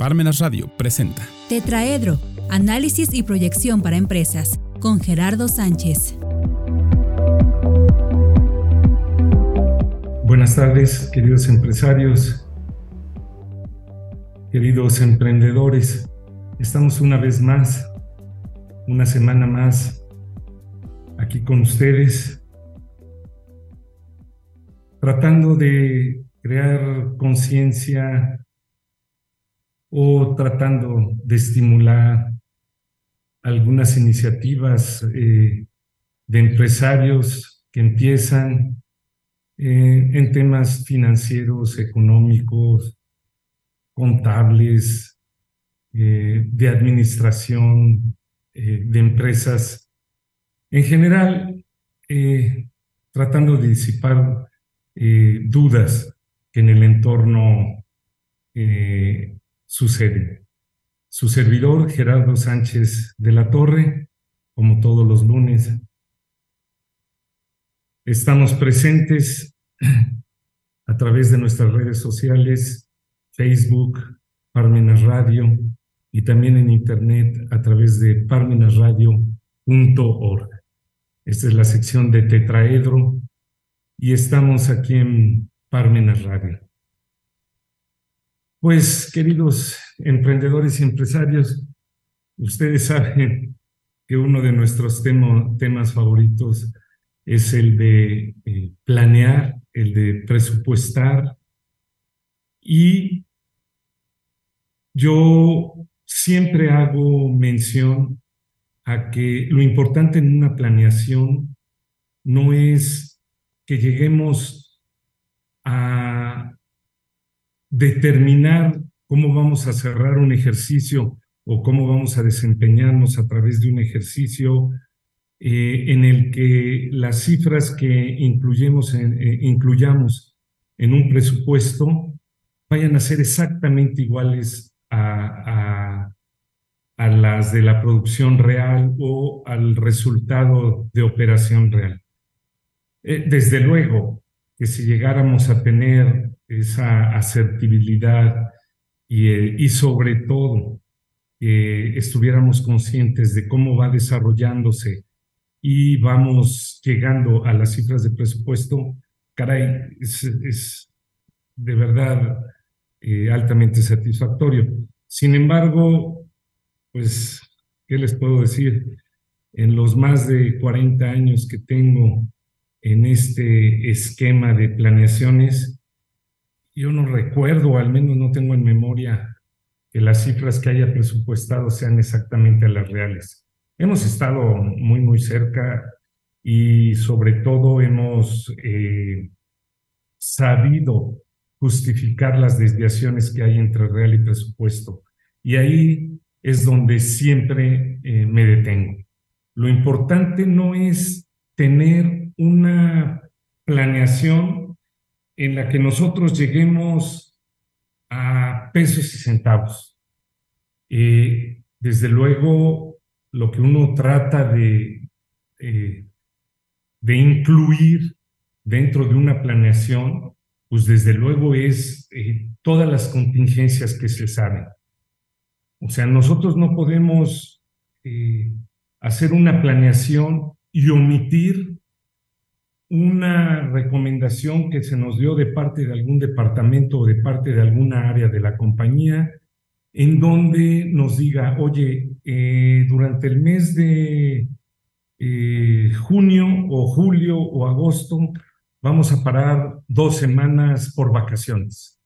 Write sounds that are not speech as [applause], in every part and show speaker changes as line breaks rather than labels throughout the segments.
Parmenas Radio presenta
Tetraedro, análisis y proyección para empresas, con Gerardo Sánchez.
Buenas tardes, queridos empresarios, queridos emprendedores. Estamos una vez más, una semana más, aquí con ustedes, tratando de crear conciencia o tratando de estimular algunas iniciativas eh, de empresarios que empiezan eh, en temas financieros, económicos, contables, eh, de administración de empresas, en general, tratando de disipar dudas que en el entorno sucede. Su servidor, Gerardo Sánchez de la Torre, como todos los lunes. Estamos presentes a través de nuestras redes sociales, Facebook, Parmenas Radio, y también en Internet a través de parmenasradio.org. Esta es la sección de Tetraedro y estamos aquí en Parmenas Radio. Pues, queridos emprendedores y empresarios, ustedes saben que uno de nuestros temas favoritos es el de eh, planear, el de presupuestar. Y yo siempre hago mención a que lo importante en una planeación no es que lleguemos a determinar cómo vamos a cerrar un ejercicio o cómo vamos a desempeñarnos a través de un ejercicio eh, en el que las cifras que eh, incluyamos en un presupuesto vayan a ser exactamente iguales a, a, las de la producción real o al resultado de operación real. Eh, desde luego que si llegáramos a tener esa asertibilidad y, eh, y sobre todo estuviéramos conscientes de cómo va desarrollándose y vamos llegando a las cifras de presupuesto, caray, es, de verdad eh, altamente satisfactorio. Sin embargo, pues, ¿qué les puedo decir? En los más de 40 años que tengo en este esquema de planeaciones, yo no recuerdo, al menos no tengo en memoria, que las cifras que haya presupuestado sean exactamente las reales. Hemos estado muy, muy cerca y sobre todo hemos eh, sabido justificar las desviaciones que hay entre real y presupuesto. Y ahí es donde siempre eh, me detengo. Lo importante no es tener una planeación en la que nosotros lleguemos a pesos y centavos. Eh, desde luego, lo que uno trata de, eh, de incluir dentro de una planeación, pues desde luego es eh, todas las contingencias que se saben. O sea, nosotros no podemos hacer una planeación y omitir una recomendación que se nos dio de parte de algún departamento o de parte de alguna área de la compañía, en donde nos diga, oye, eh, durante el mes de eh, junio o julio o agosto vamos a parar dos semanas por vacaciones.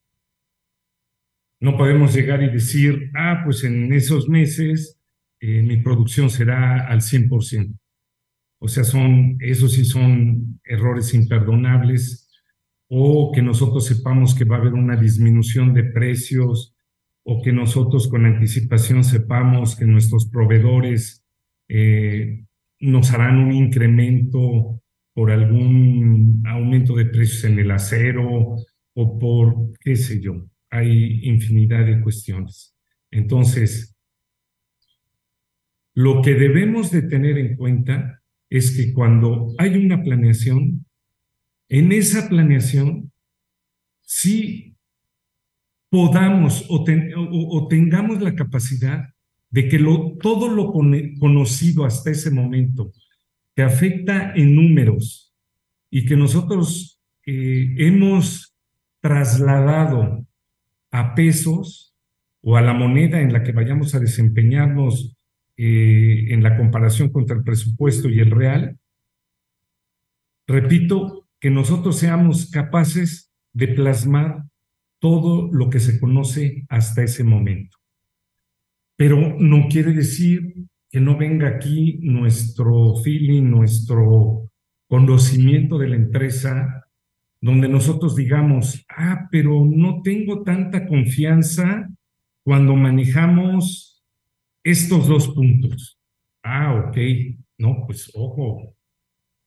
No podemos llegar y decir, ah, pues en esos meses eh, mi producción será al 100%. O sea, son, esos sí son errores imperdonables o que nosotros sepamos que va a haber una disminución de precios o que nosotros con anticipación sepamos que nuestros proveedores eh, nos harán un incremento por algún aumento de precios en el acero o por qué sé yo. Hay infinidad de cuestiones. Entonces, lo que debemos de tener en cuenta es que cuando hay una planeación, en esa planeación sí podamos o, tengamos la capacidad de que lo, todo lo conocido hasta ese momento que afecta en números y que nosotros eh, hemos trasladado a pesos o a la moneda en la que vayamos a desempeñarnos eh, en la comparación contra el presupuesto y el real, repito, que nosotros seamos capaces de plasmar todo lo que se conoce hasta ese momento. Pero no quiere decir que no venga aquí nuestro feeling, nuestro conocimiento de la empresa, donde nosotros digamos, ah, pero no tengo tanta confianza cuando manejamos estos dos puntos. Ah, ok, no, pues ojo,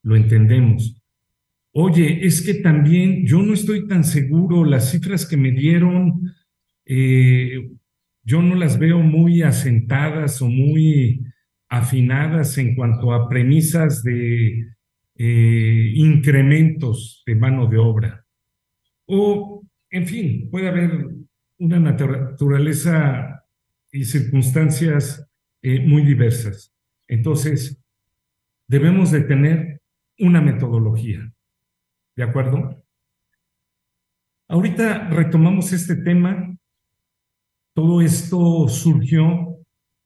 lo entendemos. Oye, es que también yo no estoy tan seguro, las cifras que me dieron, eh, yo no las veo muy asentadas o muy afinadas en cuanto a premisas de eh, incrementos de mano de obra. O, en fin, puede haber una naturaleza y circunstancias eh, muy diversas. Entonces, debemos de tener una metodología. ¿De acuerdo? Ahorita retomamos este tema. Todo esto surgió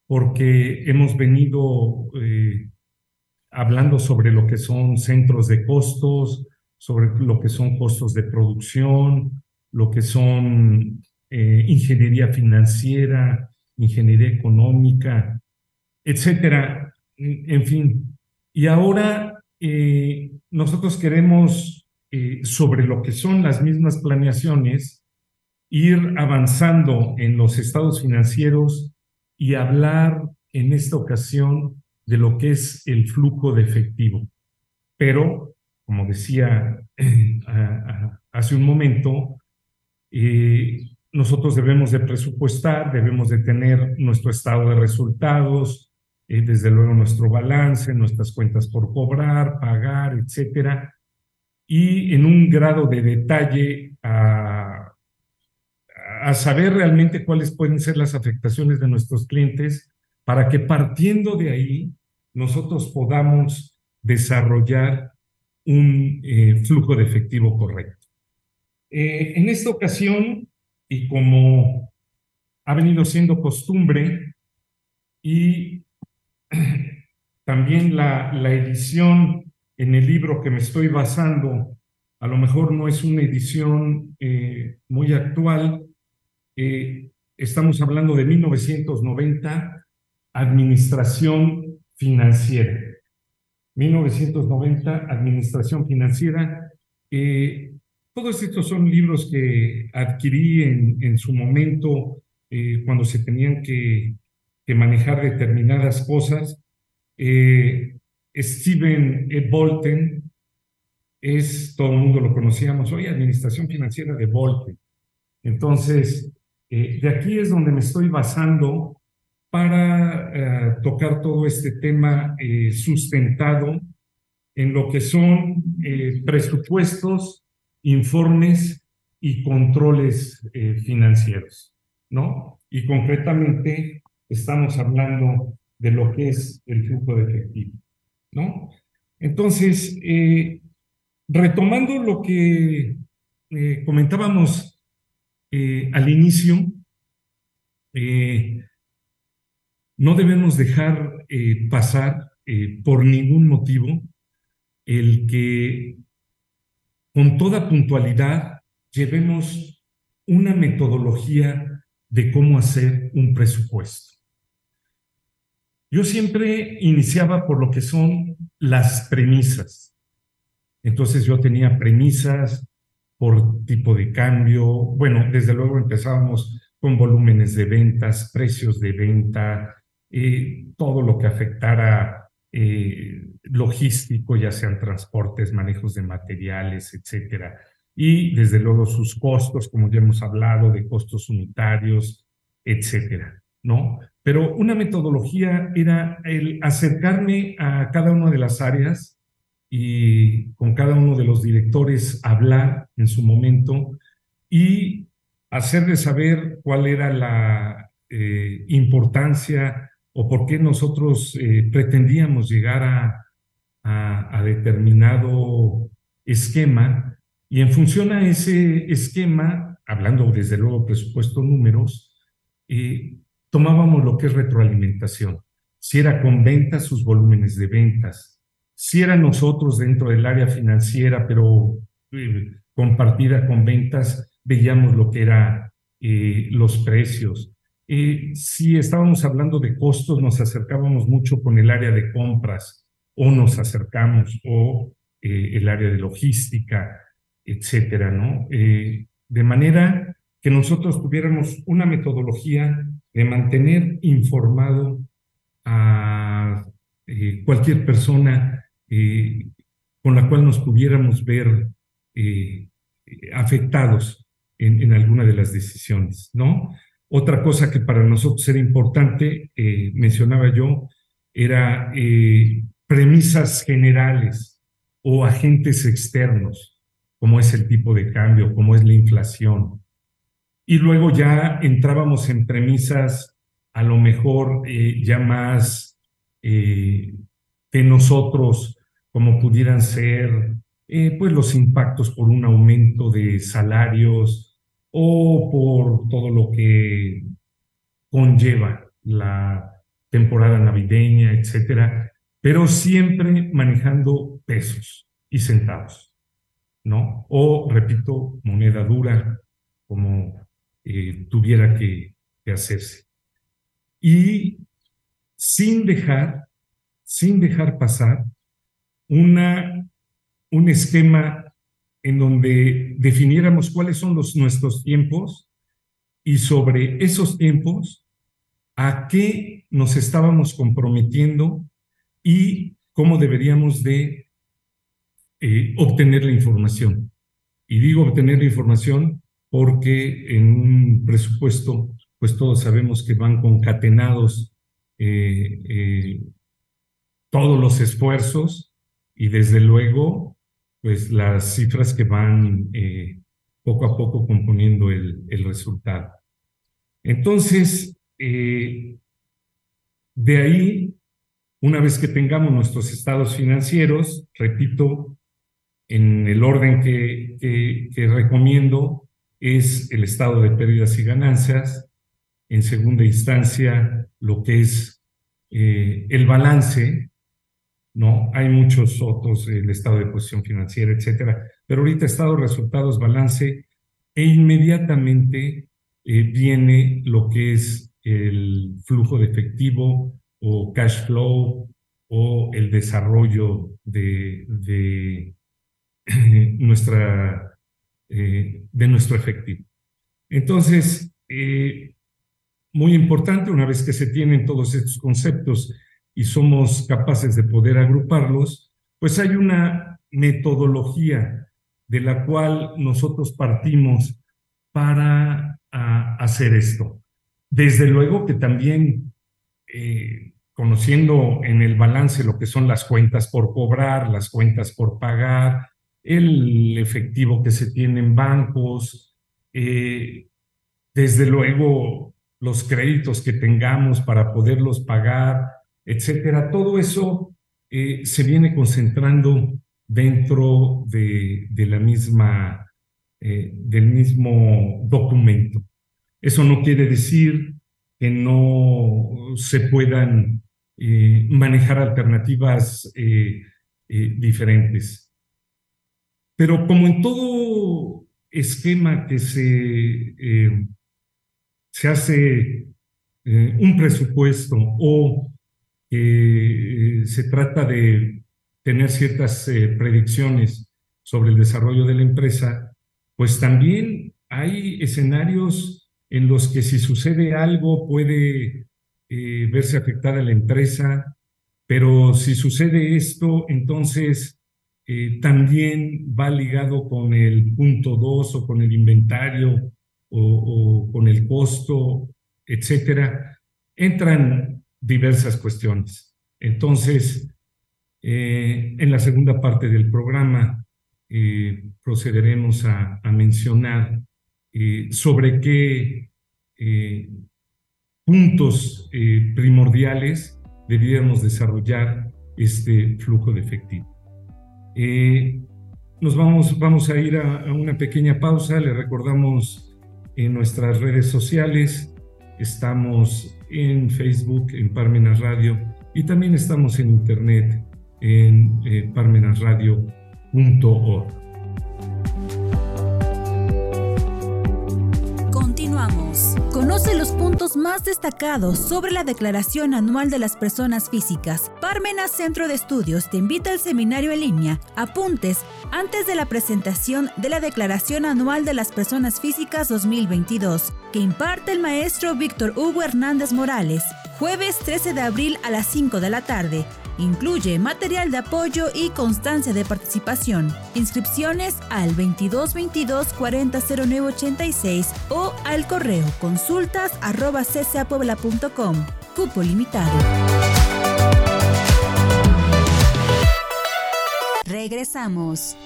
porque hemos venido eh, hablando sobre lo que son centros de costos, sobre lo que son costos de producción, lo que son eh, ingeniería financiera, ingeniería económica, etcétera. En fin. Y ahora eh, nosotros queremos eh, sobre lo que son las mismas planeaciones, ir avanzando en los estados financieros y hablar en esta ocasión de lo que es el flujo de efectivo. Pero, como decía hace un momento, eh, nosotros debemos de presupuestar, debemos de tener nuestro estado de resultados, eh, desde luego nuestro balance, nuestras cuentas por cobrar, pagar, etcétera, y en un grado de detalle a, a saber realmente cuáles pueden ser las afectaciones de nuestros clientes para que partiendo de ahí nosotros podamos desarrollar un eh, flujo de efectivo correcto. Eh, en esta ocasión, y como ha venido siendo costumbre, y [clears throat] también la, la edición en el libro que me estoy basando, a lo mejor no es una edición eh, muy actual, eh, estamos hablando de 1990, Administración Financiera. 1990, Administración Financiera. Eh, todos estos son libros que adquirí en, su momento cuando se tenían que, manejar determinadas cosas. Steven E. Bolten es, todo el mundo lo conocíamos hoy, Administración Financiera de Bolten. Entonces, eh, de aquí es donde me estoy basando para eh, tocar todo este tema eh, sustentado en lo que son presupuestos, informes y controles financieros, ¿no? Y concretamente estamos hablando de lo que es el flujo de efectivo. ¿no? Entonces, eh, retomando lo que eh, comentábamos eh, al inicio, no debemos dejar pasar por ningún motivo el que con toda puntualidad llevemos una metodología de cómo hacer un presupuesto. Yo siempre iniciaba por lo que son las premisas. Entonces yo tenía premisas por tipo de cambio. Bueno, desde luego empezábamos con volúmenes de ventas, precios de venta, eh, todo lo que afectara eh, logístico, ya sean transportes, manejos de materiales, etcétera. Y desde luego sus costos, como ya hemos hablado, de costos unitarios, etcétera, ¿no? Pero una metodología era el acercarme a cada una de las áreas y con cada uno de los directores hablar en su momento y hacerle saber cuál era la eh, importancia o por qué nosotros eh, pretendíamos llegar a, determinado esquema y en función a ese esquema, hablando desde luego presupuesto números, eh, tomábamos lo que es retroalimentación. Si era con ventas, sus volúmenes de ventas. Si era nosotros dentro del área financiera, pero compartida con ventas, veíamos lo que era los precios eh, si estábamos hablando de costos, nos acercábamos mucho con el área de compras o nos acercamos o eh, el área de logística, etcétera, ¿no? Eh, de manera que nosotros tuviéramos una metodología de mantener informado a cualquier persona con la cual nos pudiéramos ver afectados en, en, alguna de las decisiones, ¿no? Otra cosa que para nosotros era importante, eh, mencionaba yo, era eh, premisas generales o agentes externos, como es el tipo de cambio, como es la inflación. Y luego ya entrábamos en premisas a lo mejor eh, ya más de nosotros, como pudieran ser pues los impactos por un aumento de salarios, o por todo lo que conlleva la temporada navideña, etcétera, pero siempre manejando pesos y centavos, ¿no? O, repito, moneda dura, como eh, tuviera que, que hacerse. Y sin dejar, sin dejar pasar una, un esquema en donde definiéramos cuáles son los, nuestros tiempos y sobre esos tiempos a qué nos estábamos comprometiendo y cómo deberíamos de eh, obtener la información. Y digo obtener la información porque en un presupuesto, pues todos sabemos que van concatenados eh, eh, todos los esfuerzos y desde luego pues las cifras que van eh, poco a poco componiendo el, el resultado. Entonces, eh, de ahí, una vez que tengamos nuestros estados financieros, repito, en el orden que, que, recomiendo es el estado de pérdidas y ganancias, en segunda instancia lo que es eh, el balance, ¿no? Hay muchos otros, el estado de posición financiera, etcétera, pero ahorita estado, resultados, balance, e inmediatamente eh, viene lo que es el flujo de efectivo o cash flow o el desarrollo de, de [clears throat] nuestra, eh, de nuestro efectivo. Entonces, eh, muy importante, una vez que se tienen todos estos conceptos y somos capaces de poder agruparlos, pues hay una metodología de la cual nosotros partimos para hacer esto. Desde luego que también eh, conociendo en el balance lo que son las cuentas por cobrar, las cuentas por pagar, el efectivo que se tiene en bancos, eh, desde luego los créditos que tengamos para poderlos pagar, etcétera. Todo eso eh, se viene concentrando dentro de, la misma, eh, del mismo documento. Eso no quiere decir que no se puedan eh, manejar alternativas diferentes. Pero como en todo esquema que se, se hace un presupuesto o eh, se trata de tener ciertas eh, predicciones sobre el desarrollo de la empresa, pues también hay escenarios en los que si sucede algo puede eh, verse afectada la empresa, pero si sucede esto, entonces también va ligado con el punto 2 o con el inventario o, o con el costo, etcétera. Entran diversas cuestiones. Entonces, eh, en la segunda parte del programa eh, procederemos a, mencionar sobre qué puntos primordiales debiéramos desarrollar este flujo de efectivo. nos vamos, vamos a ir a, a una pequeña pausa, le recordamos en nuestras redes sociales, estamos en Facebook, en Parmenas Radio, y también estamos en internet en eh, parmenasradio.org.
puntos más destacados sobre la Declaración Anual de las Personas Físicas. Parmenas Centro de Estudios te invita al seminario en línea. Apuntes antes de la presentación de la Declaración Anual de las Personas Físicas 2022, que imparte el maestro Víctor Hugo Hernández Morales jueves 13 de abril a las 5 de la tarde. Incluye material de apoyo y constancia de participación. Inscripciones al 2222 400986 o al correo consultas arroba Cupo limitado. Regresamos.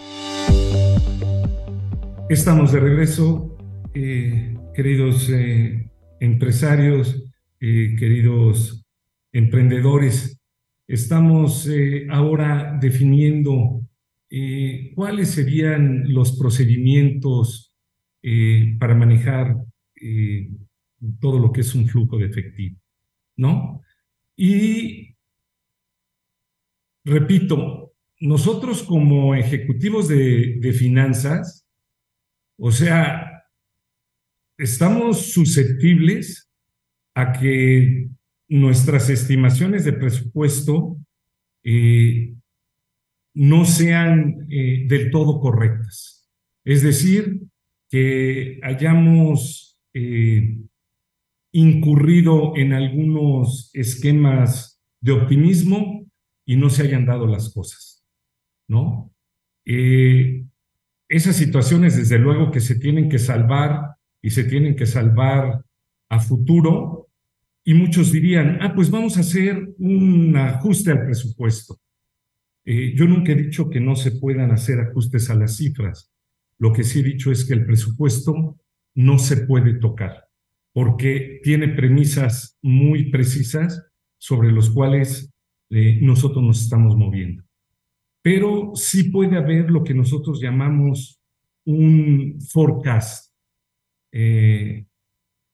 Estamos de regreso, eh, queridos eh, empresarios, eh, queridos emprendedores, estamos eh, ahora definiendo eh, cuáles serían los procedimientos para manejar todo lo que es un flujo de efectivo, ¿no? Y repito, nosotros como ejecutivos de, de finanzas, o sea, estamos susceptibles a que nuestras estimaciones de presupuesto eh, no sean eh, del todo correctas. Es decir, que hayamos eh, incurrido en algunos esquemas de optimismo y no se hayan dado las cosas, ¿no? esas situaciones, desde luego, que se tienen que salvar y se tienen que salvar a futuro, y muchos dirían, ah, pues vamos a hacer un ajuste al presupuesto. Eh, yo nunca he dicho que no se puedan hacer ajustes a las cifras. Lo que sí he dicho es que el presupuesto no se puede tocar, porque tiene premisas muy precisas sobre los cuales eh, nosotros nos estamos moviendo. Pero sí puede haber lo que nosotros llamamos un forecast. Eh,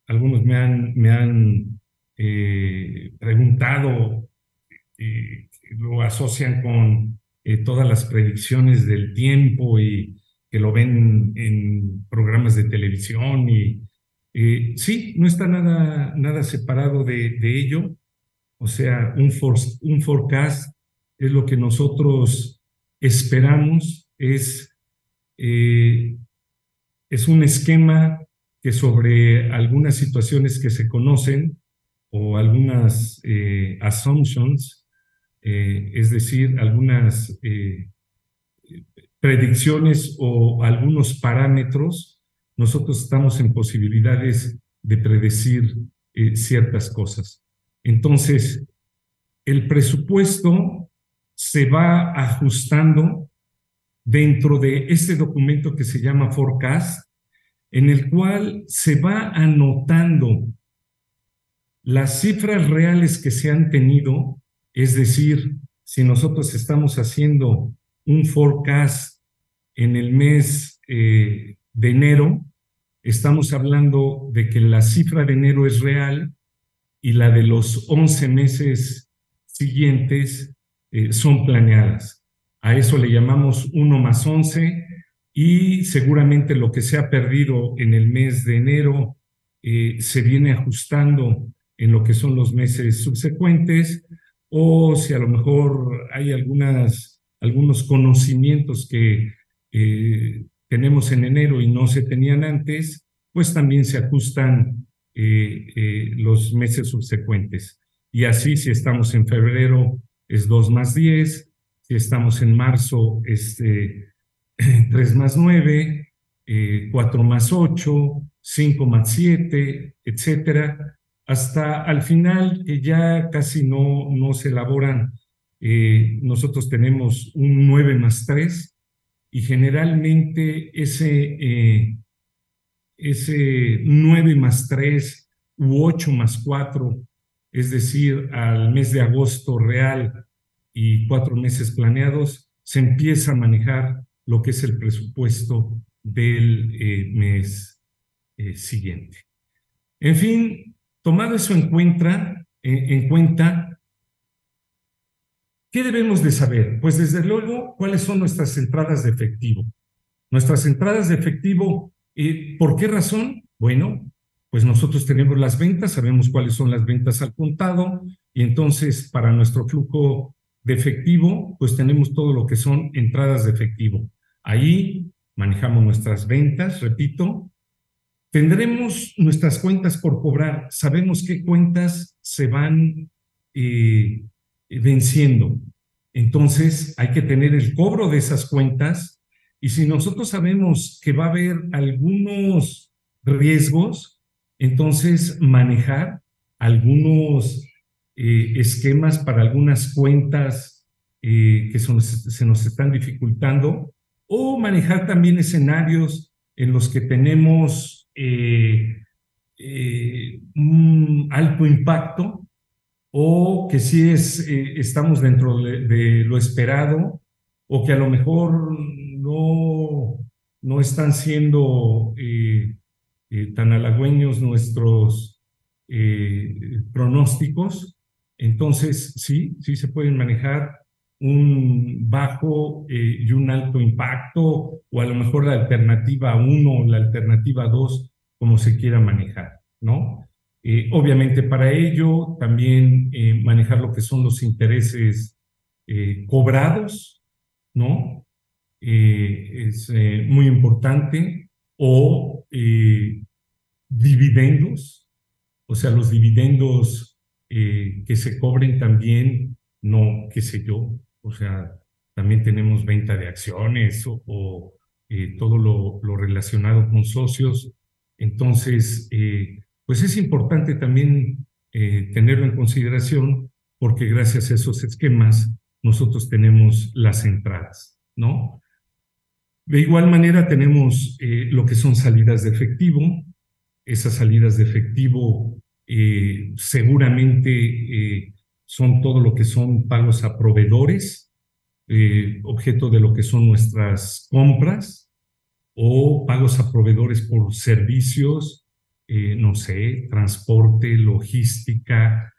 algunos me han, me han eh, preguntado, eh, lo asocian con eh, todas las predicciones del tiempo y que lo ven en programas de televisión y sí, no está nada, nada separado de, ello. O sea, un, un forecast es lo que nosotros esperamos, es, es un esquema que sobre algunas situaciones que se conocen, o algunas eh, assumptions, eh, es decir, algunas eh, predicciones o algunos parámetros, nosotros estamos en posibilidades de predecir ciertas cosas. Entonces, el presupuesto se va ajustando dentro de este documento que se llama Forecast, en el cual se va anotando las cifras reales que se han tenido, es decir, si nosotros estamos haciendo un forecast en el mes eh, de enero, estamos hablando de que la cifra de enero es real y la de los 11 meses siguientes eh, son planeadas. A eso le llamamos 1 más 11 y seguramente lo que se ha perdido en el mes de enero eh, se viene ajustando en lo que son los meses subsecuentes, o si a lo mejor hay algunas, algunos conocimientos que eh, tenemos en enero y no se tenían antes, pues también se ajustan eh, eh, los meses subsecuentes. Y así, si estamos en febrero, es 2 más 10, si estamos en marzo, [clears throat] es 3 más 9, 4 más 8, 5 más 7, etcétera hasta al final, que ya casi no, no se elaboran, eh, nosotros tenemos un 9 más 3 y generalmente ese, eh, ese 9 más 3 u 8 más 4, es decir, al mes de agosto real y cuatro meses planeados, se empieza a manejar lo que es el presupuesto del eh, mes eh, siguiente. En fin, tomado eso en cuenta, en cuenta, ¿qué debemos de saber? Pues desde luego, ¿cuáles son nuestras entradas de efectivo? Nuestras entradas de efectivo, eh, ¿por qué razón? Bueno, pues nosotros tenemos las ventas, sabemos cuáles son las ventas al contado, y entonces para nuestro flujo de efectivo, pues tenemos todo lo que son entradas de efectivo. Ahí manejamos nuestras ventas, repito. Tendremos nuestras cuentas por cobrar. Sabemos qué cuentas se van eh, venciendo. Entonces hay que tener el cobro de esas cuentas y si nosotros sabemos que va a haber algunos riesgos, entonces manejar algunos eh, esquemas para algunas cuentas eh, que se nos están dificultando o manejar también escenarios en los que tenemos eh, un alto impacto o que si es, estamos dentro de, lo esperado o que a lo mejor no, no están siendo tan halagüeños nuestros pronósticos. Entonces, sí, sí se pueden manejar un bajo eh, y un alto impacto, o a lo mejor la alternativa 1 o la alternativa 2, como se quiera manejar, ¿no? Eh, obviamente para ello también eh, manejar lo que son los intereses cobrados, ¿no? es muy importante, o dividendos, o sea, los dividendos que se cobren también, no, qué sé yo, o sea, también tenemos venta de acciones o, eh, todo lo, relacionado con socios. Entonces, eh, pues es importante también tenerlo en consideración porque gracias a esos esquemas nosotros tenemos las entradas, ¿no? De igual manera tenemos lo que son salidas de efectivo. Esas salidas de efectivo eh, seguramente eh, son todo lo que son pagos a proveedores, eh, objeto de lo que son nuestras compras, o pagos a proveedores por servicios, no sé, transporte, logística,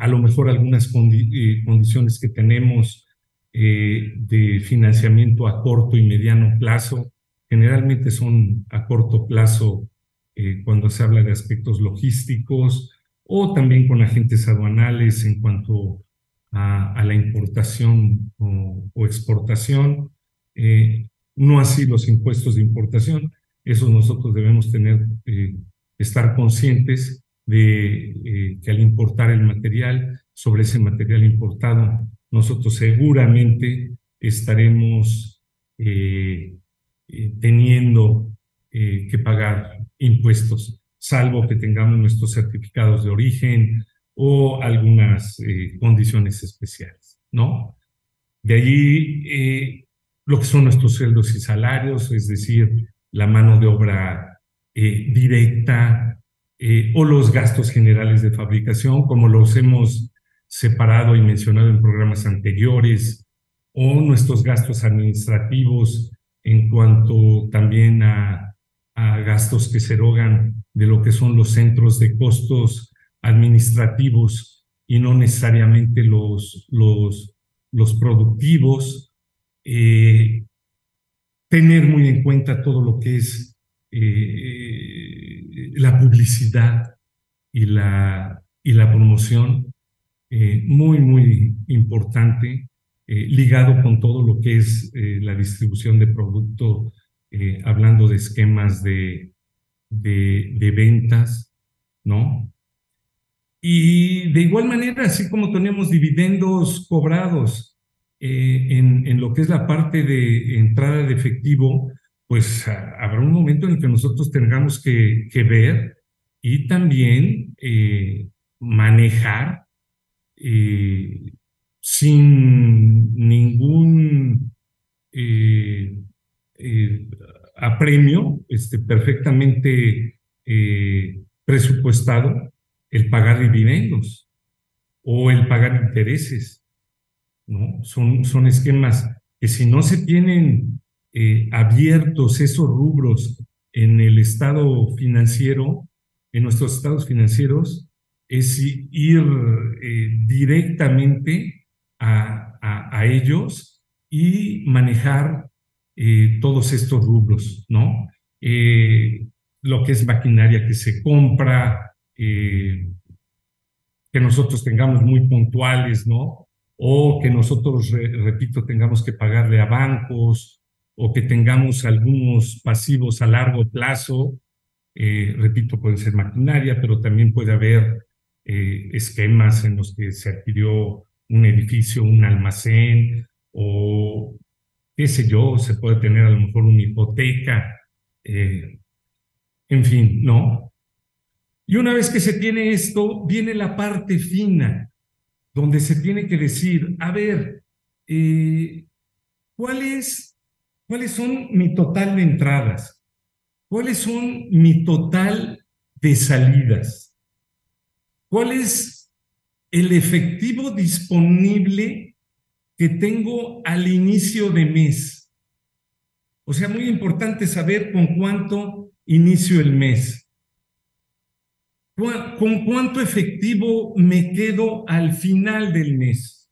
a lo mejor algunas condiciones que tenemos de financiamiento a corto y mediano plazo, generalmente son a corto plazo eh, cuando se habla de aspectos logísticos o también con agentes aduanales en cuanto a, la importación o, exportación, eh, no así los impuestos de importación. Eso nosotros debemos tener, eh, estar conscientes de que al importar el material, sobre ese material importado, nosotros seguramente estaremos teniendo que pagar impuestos, salvo que tengamos nuestros certificados de origen o algunas eh, condiciones especiales, ¿no? De allí eh, lo que son nuestros sueldos y salarios, es decir, la mano de obra eh, directa o los gastos generales de fabricación, como los hemos separado y mencionado en programas anteriores, o nuestros gastos administrativos en cuanto también a a gastos que se erogan de lo que son los centros de costos administrativos y no necesariamente los, los, los productivos. Eh, tener muy en cuenta todo lo que es eh, la publicidad y la, y la promoción, eh, muy, muy importante, ligado con todo lo que es la distribución de producto hablando de esquemas de, de, ventas, ¿no? Y de igual manera, así como tenemos dividendos cobrados eh, en, en, lo que es la parte de entrada de efectivo, pues habrá un momento en el que nosotros tengamos que, que ver y también eh, manejar sin ningún eh, apremio, es este, perfectamente eh, presupuestado el pagar dividendos o el pagar intereses. ¿no? Son, son esquemas que si no se tienen eh, abiertos esos rubros en el estado financiero, en nuestros estados financieros, es ir eh, directamente a, a, ellos y manejar eh, todos estos rubros, ¿no? lo que es maquinaria que se compra, que nosotros tengamos muy puntuales, ¿no? o que nosotros, repito, tengamos que pagarle a bancos o que tengamos algunos pasivos a largo plazo. Eh, repito, puede ser maquinaria, pero también puede haber eh, esquemas en los que se adquirió un edificio, un almacén o qué sé yo, se puede tener a lo mejor una hipoteca, eh, en fin, ¿no? Y una vez que se tiene esto, viene la parte fina, donde se tiene que decir, a ver, eh, ¿cuáles son mi total de entradas? ¿Cuáles son mi total de salidas? ¿Cuál es el efectivo disponible que tengo al inicio de mes? O sea, muy importante saber con cuánto inicio el mes. ¿Con cuánto efectivo me quedo al final del mes?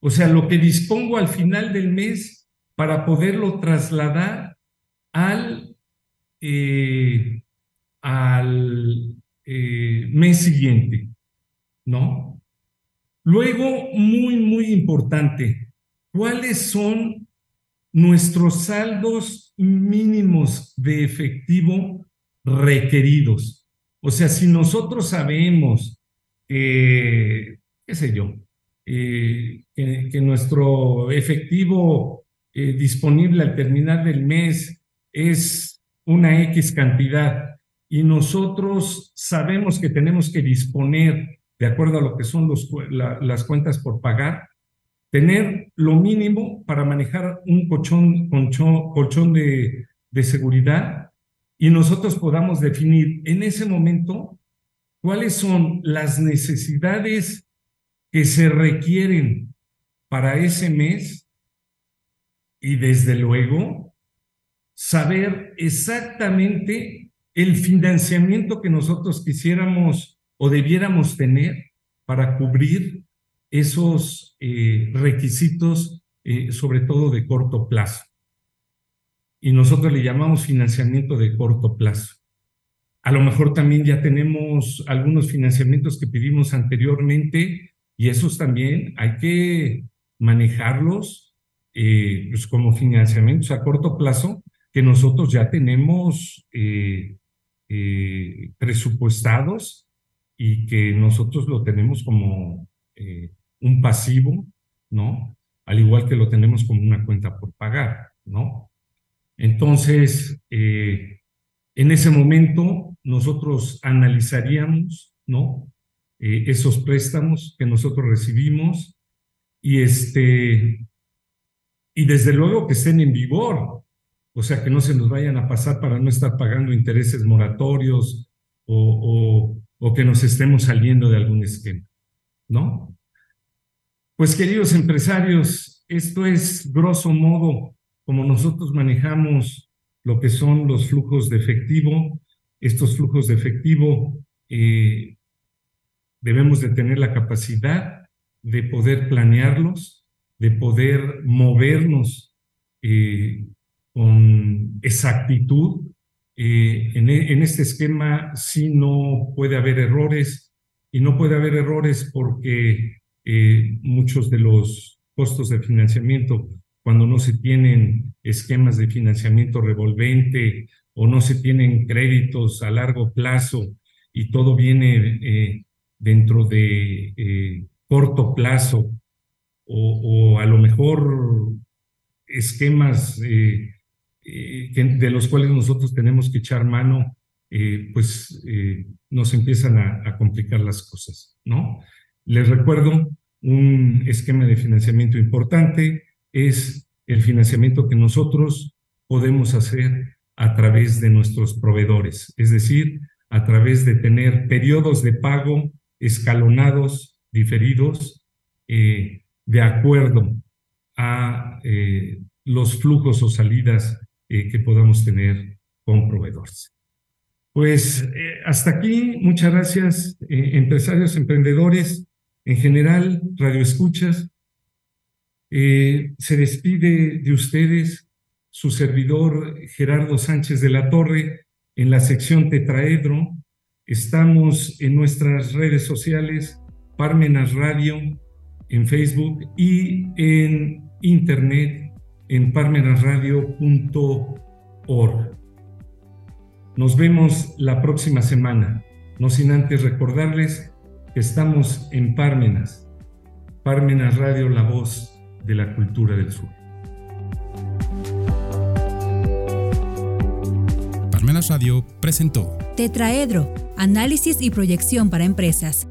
O sea, lo que dispongo al final del mes para poderlo trasladar al, eh, al eh, mes siguiente, ¿no? Luego, muy, muy importante, ¿cuáles son nuestros saldos mínimos de efectivo requeridos? O sea, si nosotros sabemos, qué sé yo, eh, que, nuestro efectivo eh, disponible al terminar del mes es una X cantidad y nosotros sabemos que tenemos que disponer, de acuerdo a lo que son las cuentas por pagar, tener lo mínimo para manejar un colchón, colchón, de seguridad y nosotros podamos definir en ese momento cuáles son las necesidades que se requieren para ese mes y desde luego saber exactamente el financiamiento que nosotros quisiéramos o debiéramos tener para cubrir esos eh, requisitos, eh, sobre todo de corto plazo y nosotros le llamamos financiamiento de corto plazo. A lo mejor también ya tenemos algunos financiamientos que pedimos anteriormente y esos también hay que manejarlos eh, pues como financiamientos a corto plazo que nosotros ya tenemos presupuestados y que nosotros lo tenemos como un pasivo, ¿no? Al igual que lo tenemos como una cuenta por pagar, ¿no? Entonces, eh, en ese momento nosotros analizaríamos, ¿no? Eh, esos préstamos que nosotros recibimos y este, y desde luego que estén en vigor, o sea, que no se nos vayan a pasar para no estar pagando intereses moratorios o que nos estemos saliendo de algún esquema, ¿no? Pues queridos empresarios, esto es grosso modo como nosotros manejamos lo que son los flujos de efectivo, estos flujos de efectivo eh, debemos de tener la capacidad de poder planearlos, de poder movernos eh, con exactitud. Eh, en, en, este esquema sí no puede haber errores y no puede haber errores porque muchos de los costos de financiamiento cuando no se tienen esquemas de financiamiento revolvente o no se tienen créditos a largo plazo y todo viene eh, dentro de eh, corto plazo o, a lo mejor esquemas eh, de los cuales nosotros tenemos que echar mano, pues nos empiezan a, complicar las cosas, ¿no? Les recuerdo un esquema de financiamiento importante, es el financiamiento que nosotros podemos hacer a través de nuestros proveedores, es decir, a través de tener periodos de pago escalonados, diferidos, eh, de acuerdo a eh, los flujos o salidas eh, que podamos tener con proveedores. Pues hasta aquí, muchas gracias, empresarios, emprendedores, en general, radioescuchas. se despide de ustedes su servidor Gerardo Sánchez de la Torre en la sección Tetraedro. Estamos en nuestras redes sociales, Parmenas Radio, en Facebook y en internet en parmenasradio.org. Nos vemos la próxima semana, no sin antes recordarles que estamos en Parmenas, Parmenas Radio, la voz de la cultura del sur.
Parmenas Radio presentó
Tetraedro, análisis y proyección para empresas